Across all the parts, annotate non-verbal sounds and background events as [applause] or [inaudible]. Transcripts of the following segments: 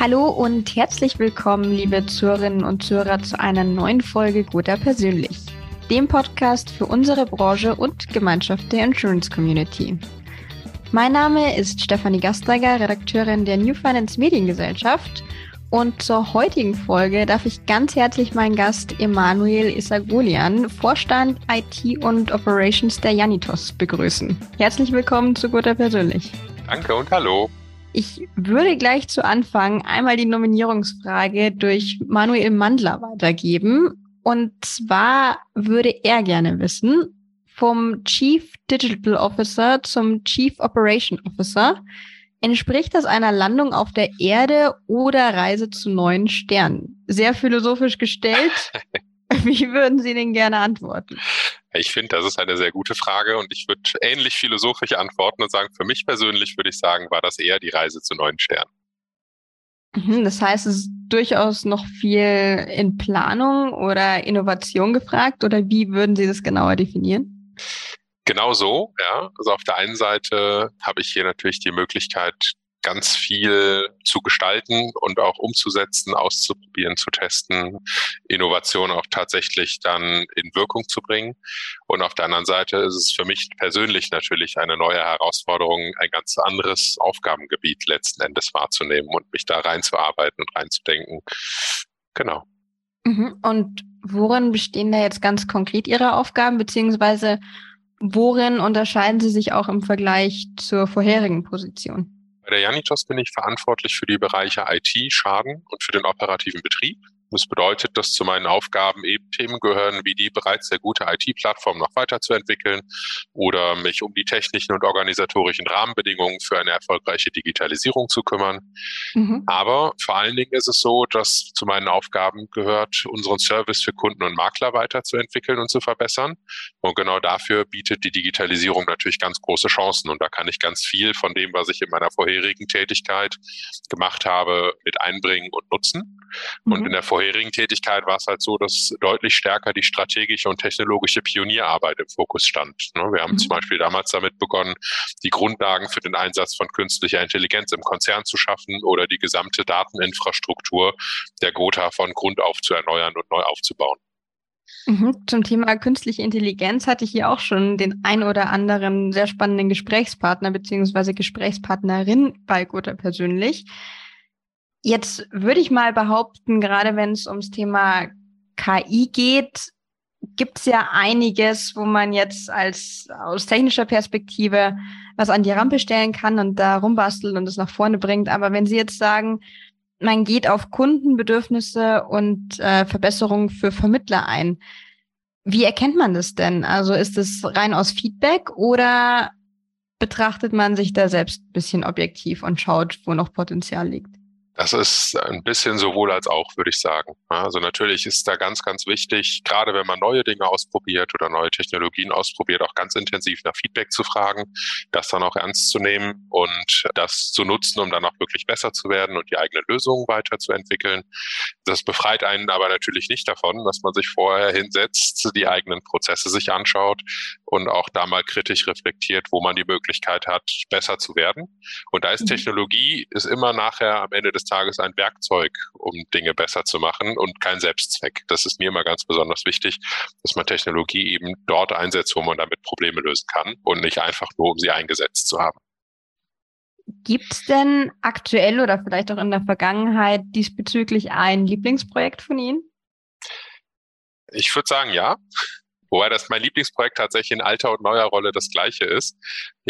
Hallo und herzlich willkommen, liebe Zuhörerinnen und Zuhörer, zu einer neuen Folge Guter Persönlich, dem Podcast für unsere Branche und Gemeinschaft der Insurance Community. Mein Name ist Stefanie Gasteiger, Redakteurin der New Finance Mediengesellschaft. Und zur heutigen Folge darf ich ganz herzlich meinen Gast Emanuel Isagolian, Vorstand IT und Operations der Janitos, begrüßen. Herzlich willkommen zu Guter Persönlich. Danke und hallo. Ich würde gleich zu Anfang einmal die Nominierungsfrage durch Manuel Mandler weitergeben. Und zwar würde er gerne wissen, vom Chief Digital Officer zum Chief Operation Officer. Entspricht das einer Landung auf der Erde oder Reise zu neuen Sternen? Sehr philosophisch gestellt. [laughs] Wie würden Sie denn gerne antworten? Ich finde, das ist eine sehr gute Frage und ich würde ähnlich philosophisch antworten und sagen, für mich persönlich würde ich sagen, war das eher die Reise zu neuen Sternen. Mhm, das heißt, es ist durchaus noch viel in Planung oder Innovation gefragt oder wie würden Sie das genauer definieren? Genau so, ja. Also auf der einen Seite habe ich hier natürlich die Möglichkeit, ganz viel zu gestalten und auch umzusetzen, auszuprobieren, zu testen, Innovation auch tatsächlich dann in Wirkung zu bringen. Und auf der anderen Seite ist es für mich persönlich natürlich eine neue Herausforderung, ein ganz anderes Aufgabengebiet letzten Endes wahrzunehmen und mich da reinzuarbeiten und reinzudenken. Genau. Mhm. Und worin bestehen da jetzt ganz konkret Ihre Aufgaben, beziehungsweise Worin unterscheiden Sie sich auch im Vergleich zur vorherigen Position? Bei der Janitos bin ich verantwortlich für die Bereiche IT, Schaden und für den operativen Betrieb. Das bedeutet, dass zu meinen Aufgaben eben Themen gehören, wie die bereits sehr gute IT-Plattform noch weiterzuentwickeln oder mich um die technischen und organisatorischen Rahmenbedingungen für eine erfolgreiche Digitalisierung zu kümmern. Mhm. Aber vor allen Dingen ist es so, dass zu meinen Aufgaben gehört, unseren Service für Kunden und Makler weiterzuentwickeln und zu verbessern. Und genau dafür bietet die Digitalisierung natürlich ganz große Chancen. Und da kann ich ganz viel von dem, was ich in meiner vorherigen Tätigkeit gemacht habe, mit einbringen und nutzen. Mhm. Und in der vorherigen Tätigkeit war es halt so, dass deutlich stärker die strategische und technologische Pionierarbeit im Fokus stand. Ne? Wir haben mhm. zum Beispiel damals damit begonnen, die Grundlagen für den Einsatz von künstlicher Intelligenz im Konzern zu schaffen oder die gesamte Dateninfrastruktur der Gotha von Grund auf zu erneuern und neu aufzubauen. Mhm. Zum Thema künstliche Intelligenz hatte ich hier auch schon den ein oder anderen sehr spannenden Gesprächspartner beziehungsweise Gesprächspartnerin bei Gotha persönlich. Jetzt würde ich mal behaupten, gerade wenn es ums Thema KI geht, gibt es ja einiges, wo man jetzt als aus technischer Perspektive was an die Rampe stellen kann und da rumbastelt und es nach vorne bringt. Aber wenn Sie jetzt sagen, man geht auf Kundenbedürfnisse und äh, Verbesserungen für Vermittler ein, wie erkennt man das denn? Also ist es rein aus Feedback oder betrachtet man sich da selbst ein bisschen objektiv und schaut, wo noch Potenzial liegt? Das ist ein bisschen sowohl als auch, würde ich sagen. Also natürlich ist da ganz, ganz wichtig, gerade wenn man neue Dinge ausprobiert oder neue Technologien ausprobiert, auch ganz intensiv nach Feedback zu fragen, das dann auch ernst zu nehmen und das zu nutzen, um dann auch wirklich besser zu werden und die eigenen Lösungen weiterzuentwickeln. Das befreit einen aber natürlich nicht davon, dass man sich vorher hinsetzt, die eigenen Prozesse sich anschaut und auch da mal kritisch reflektiert, wo man die Möglichkeit hat, besser zu werden. Und da ist mhm. Technologie ist immer nachher am Ende des Tages ein Werkzeug, um Dinge besser zu machen und kein Selbstzweck. Das ist mir immer ganz besonders wichtig, dass man Technologie eben dort einsetzt, wo man damit Probleme lösen kann und nicht einfach nur, um sie eingesetzt zu haben. Gibt es denn aktuell oder vielleicht auch in der Vergangenheit diesbezüglich ein Lieblingsprojekt von Ihnen? Ich würde sagen, ja. Wobei das mein Lieblingsprojekt tatsächlich in alter und neuer Rolle das gleiche ist.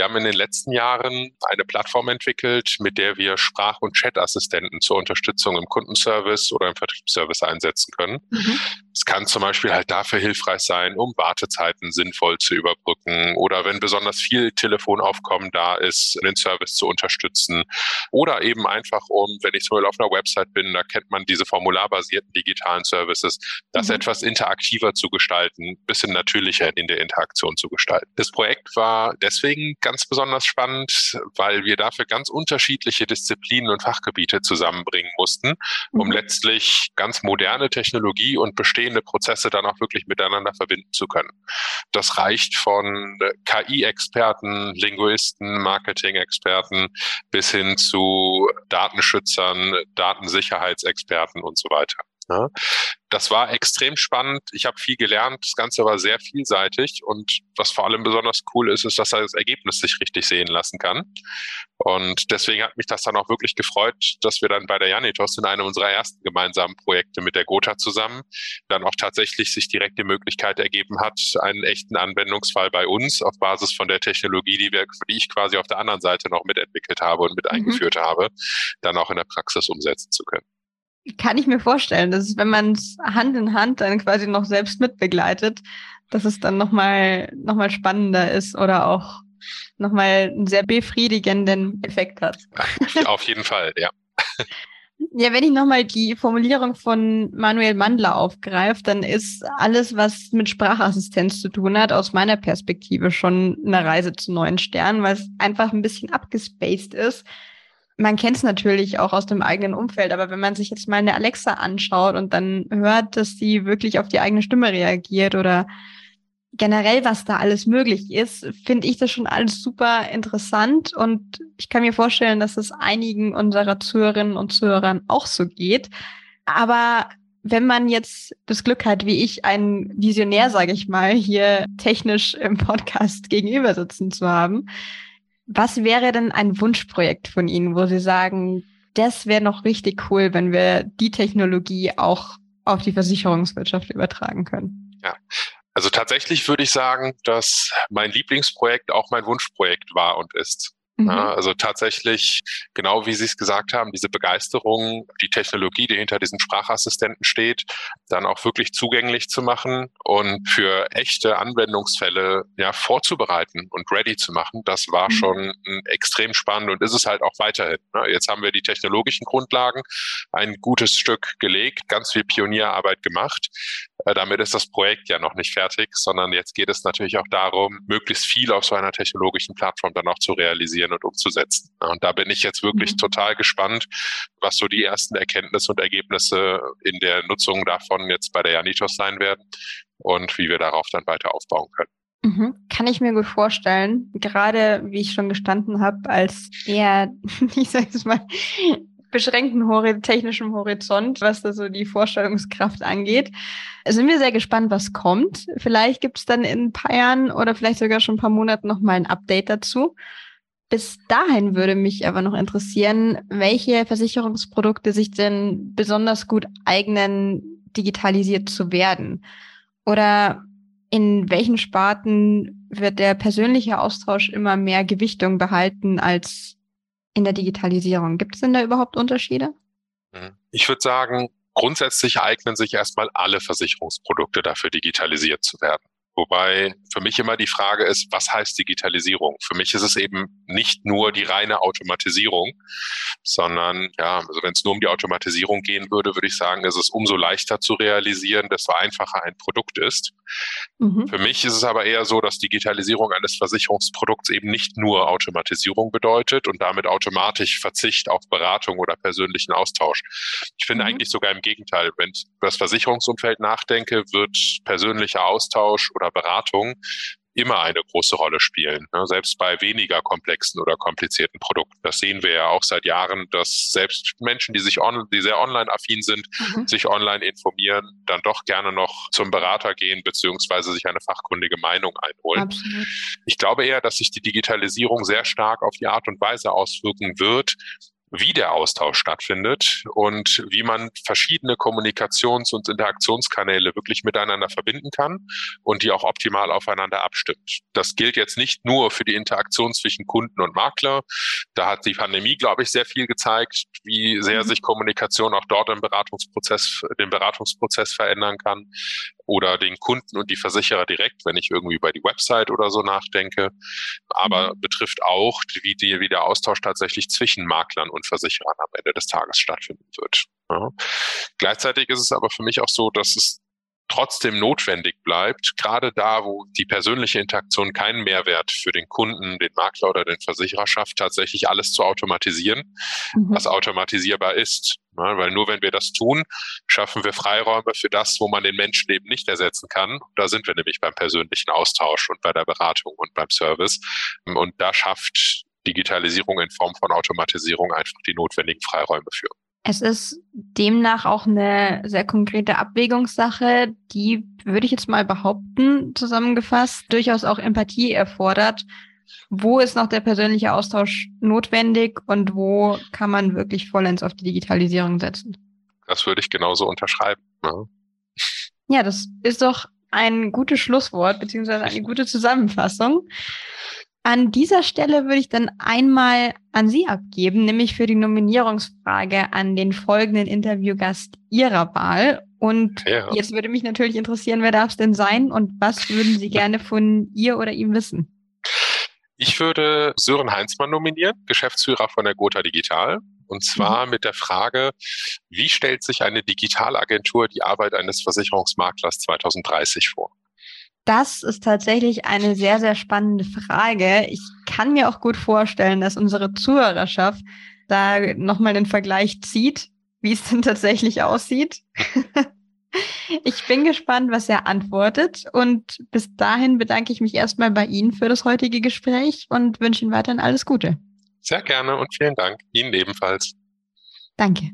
Wir haben in den letzten Jahren eine Plattform entwickelt, mit der wir Sprach- und Chat-Assistenten zur Unterstützung im Kundenservice oder im Vertriebsservice einsetzen können. Mhm. Es kann zum Beispiel halt dafür hilfreich sein, um Wartezeiten sinnvoll zu überbrücken oder wenn besonders viel Telefonaufkommen da ist, den Service zu unterstützen oder eben einfach um, wenn ich zum Beispiel auf einer Website bin, da kennt man diese formularbasierten digitalen Services, das mhm. etwas interaktiver zu gestalten, bisschen natürlicher in der Interaktion zu gestalten. Das Projekt war deswegen ganz besonders spannend, weil wir dafür ganz unterschiedliche Disziplinen und Fachgebiete zusammenbringen mussten, um mhm. letztlich ganz moderne Technologie und bestehende Prozesse dann auch wirklich miteinander verbinden zu können. Das reicht von KI-Experten, Linguisten, Marketing-Experten bis hin zu Datenschützern, Datensicherheitsexperten und so weiter. Ne? Das war extrem spannend. Ich habe viel gelernt. Das Ganze war sehr vielseitig. Und was vor allem besonders cool ist, ist, dass das Ergebnis sich richtig sehen lassen kann. Und deswegen hat mich das dann auch wirklich gefreut, dass wir dann bei der Janitos in einem unserer ersten gemeinsamen Projekte mit der Gotha zusammen dann auch tatsächlich sich direkt die Möglichkeit ergeben hat, einen echten Anwendungsfall bei uns auf Basis von der Technologie, die, wir, die ich quasi auf der anderen Seite noch mitentwickelt habe und mit mhm. eingeführt habe, dann auch in der Praxis umsetzen zu können. Kann ich mir vorstellen, dass wenn man es Hand in Hand dann quasi noch selbst mitbegleitet, dass es dann nochmal noch mal spannender ist oder auch nochmal einen sehr befriedigenden Effekt hat. Auf jeden Fall, ja. Ja, wenn ich nochmal die Formulierung von Manuel Mandler aufgreife, dann ist alles, was mit Sprachassistenz zu tun hat, aus meiner Perspektive schon eine Reise zu neuen Sternen, weil es einfach ein bisschen abgespaced ist man kennt es natürlich auch aus dem eigenen Umfeld, aber wenn man sich jetzt mal eine Alexa anschaut und dann hört, dass sie wirklich auf die eigene Stimme reagiert oder generell, was da alles möglich ist, finde ich das schon alles super interessant und ich kann mir vorstellen, dass es einigen unserer Zuhörerinnen und Zuhörern auch so geht. Aber wenn man jetzt das Glück hat, wie ich, einen Visionär, sage ich mal, hier technisch im Podcast [laughs] gegenüber sitzen zu haben, was wäre denn ein Wunschprojekt von Ihnen, wo Sie sagen, das wäre noch richtig cool, wenn wir die Technologie auch auf die Versicherungswirtschaft übertragen können? Ja, also tatsächlich würde ich sagen, dass mein Lieblingsprojekt auch mein Wunschprojekt war und ist. Mhm. Ja, also tatsächlich, genau wie Sie es gesagt haben, diese Begeisterung, die Technologie, die hinter diesen Sprachassistenten steht, dann auch wirklich zugänglich zu machen und für echte Anwendungsfälle ja, vorzubereiten und ready zu machen, das war mhm. schon extrem spannend und ist es halt auch weiterhin. Ne? Jetzt haben wir die technologischen Grundlagen ein gutes Stück gelegt, ganz viel Pionierarbeit gemacht. Äh, damit ist das Projekt ja noch nicht fertig, sondern jetzt geht es natürlich auch darum, möglichst viel auf so einer technologischen Plattform dann auch zu realisieren und umzusetzen. Und da bin ich jetzt wirklich mhm. total gespannt, was so die ersten Erkenntnisse und Ergebnisse in der Nutzung davon jetzt bei der Janitos sein werden und wie wir darauf dann weiter aufbauen können. Mhm. Kann ich mir gut vorstellen. Gerade, wie ich schon gestanden habe, als eher, [laughs] ich sage es mal, beschränkten Hori technischen Horizont, was da so die Vorstellungskraft angeht. Sind wir sehr gespannt, was kommt. Vielleicht gibt es dann in ein paar Jahren oder vielleicht sogar schon ein paar Monaten nochmal ein Update dazu. Bis dahin würde mich aber noch interessieren, welche Versicherungsprodukte sich denn besonders gut eignen, digitalisiert zu werden. Oder in welchen Sparten wird der persönliche Austausch immer mehr Gewichtung behalten als in der Digitalisierung? Gibt es denn da überhaupt Unterschiede? Hm. Ich würde sagen, grundsätzlich eignen sich erstmal alle Versicherungsprodukte dafür, digitalisiert zu werden. Wobei für mich immer die Frage ist, was heißt Digitalisierung? Für mich ist es eben nicht nur die reine Automatisierung, sondern ja, also wenn es nur um die Automatisierung gehen würde, würde ich sagen, ist es umso leichter zu realisieren, desto einfacher ein Produkt ist. Mhm. Für mich ist es aber eher so, dass Digitalisierung eines Versicherungsprodukts eben nicht nur Automatisierung bedeutet und damit automatisch Verzicht auf Beratung oder persönlichen Austausch. Ich finde mhm. eigentlich sogar im Gegenteil, wenn ich über das Versicherungsumfeld nachdenke, wird persönlicher Austausch oder Beratung immer eine große Rolle spielen, ne? selbst bei weniger komplexen oder komplizierten Produkten. Das sehen wir ja auch seit Jahren, dass selbst Menschen, die sich on, die sehr online-affin sind, mhm. sich online informieren, dann doch gerne noch zum Berater gehen beziehungsweise sich eine fachkundige Meinung einholen. Absolut. Ich glaube eher, dass sich die Digitalisierung sehr stark auf die Art und Weise auswirken wird, wie der Austausch stattfindet und wie man verschiedene Kommunikations- und Interaktionskanäle wirklich miteinander verbinden kann und die auch optimal aufeinander abstimmt. Das gilt jetzt nicht nur für die Interaktion zwischen Kunden und Makler. Da hat die Pandemie, glaube ich, sehr viel gezeigt, wie sehr mhm. sich Kommunikation auch dort im Beratungsprozess, den Beratungsprozess verändern kann oder den Kunden und die Versicherer direkt, wenn ich irgendwie über die Website oder so nachdenke, aber mhm. betrifft auch, wie, die, wie der Austausch tatsächlich zwischen Maklern und Versicherern am Ende des Tages stattfinden wird. Ja. Gleichzeitig ist es aber für mich auch so, dass es trotzdem notwendig bleibt, gerade da, wo die persönliche Interaktion keinen Mehrwert für den Kunden, den Makler oder den Versicherer schafft, tatsächlich alles zu automatisieren, mhm. was automatisierbar ist. Ja, weil nur wenn wir das tun, schaffen wir Freiräume für das, wo man den Menschen eben nicht ersetzen kann. Da sind wir nämlich beim persönlichen Austausch und bei der Beratung und beim Service. Und da schafft Digitalisierung in Form von Automatisierung einfach die notwendigen Freiräume für. Es ist demnach auch eine sehr konkrete Abwägungssache, die, würde ich jetzt mal behaupten, zusammengefasst, durchaus auch Empathie erfordert. Wo ist noch der persönliche Austausch notwendig und wo kann man wirklich vollends auf die Digitalisierung setzen? Das würde ich genauso unterschreiben. Ne? Ja, das ist doch ein gutes Schlusswort beziehungsweise eine gute Zusammenfassung. An dieser Stelle würde ich dann einmal an Sie abgeben, nämlich für die Nominierungsfrage an den folgenden Interviewgast Ihrer Wahl. Und ja. jetzt würde mich natürlich interessieren, wer darf es denn sein und was würden Sie gerne von ihr oder ihm wissen? Ich würde Sören Heinzmann nominieren, Geschäftsführer von der Gotha Digital. Und zwar mhm. mit der Frage, wie stellt sich eine Digitalagentur die Arbeit eines Versicherungsmaklers 2030 vor? Das ist tatsächlich eine sehr, sehr spannende Frage. Ich kann mir auch gut vorstellen, dass unsere Zuhörerschaft da nochmal den Vergleich zieht, wie es [laughs] denn tatsächlich aussieht. [laughs] ich bin gespannt, was er antwortet. Und bis dahin bedanke ich mich erstmal bei Ihnen für das heutige Gespräch und wünsche Ihnen weiterhin alles Gute. Sehr gerne und vielen Dank. Ihnen ebenfalls. Danke.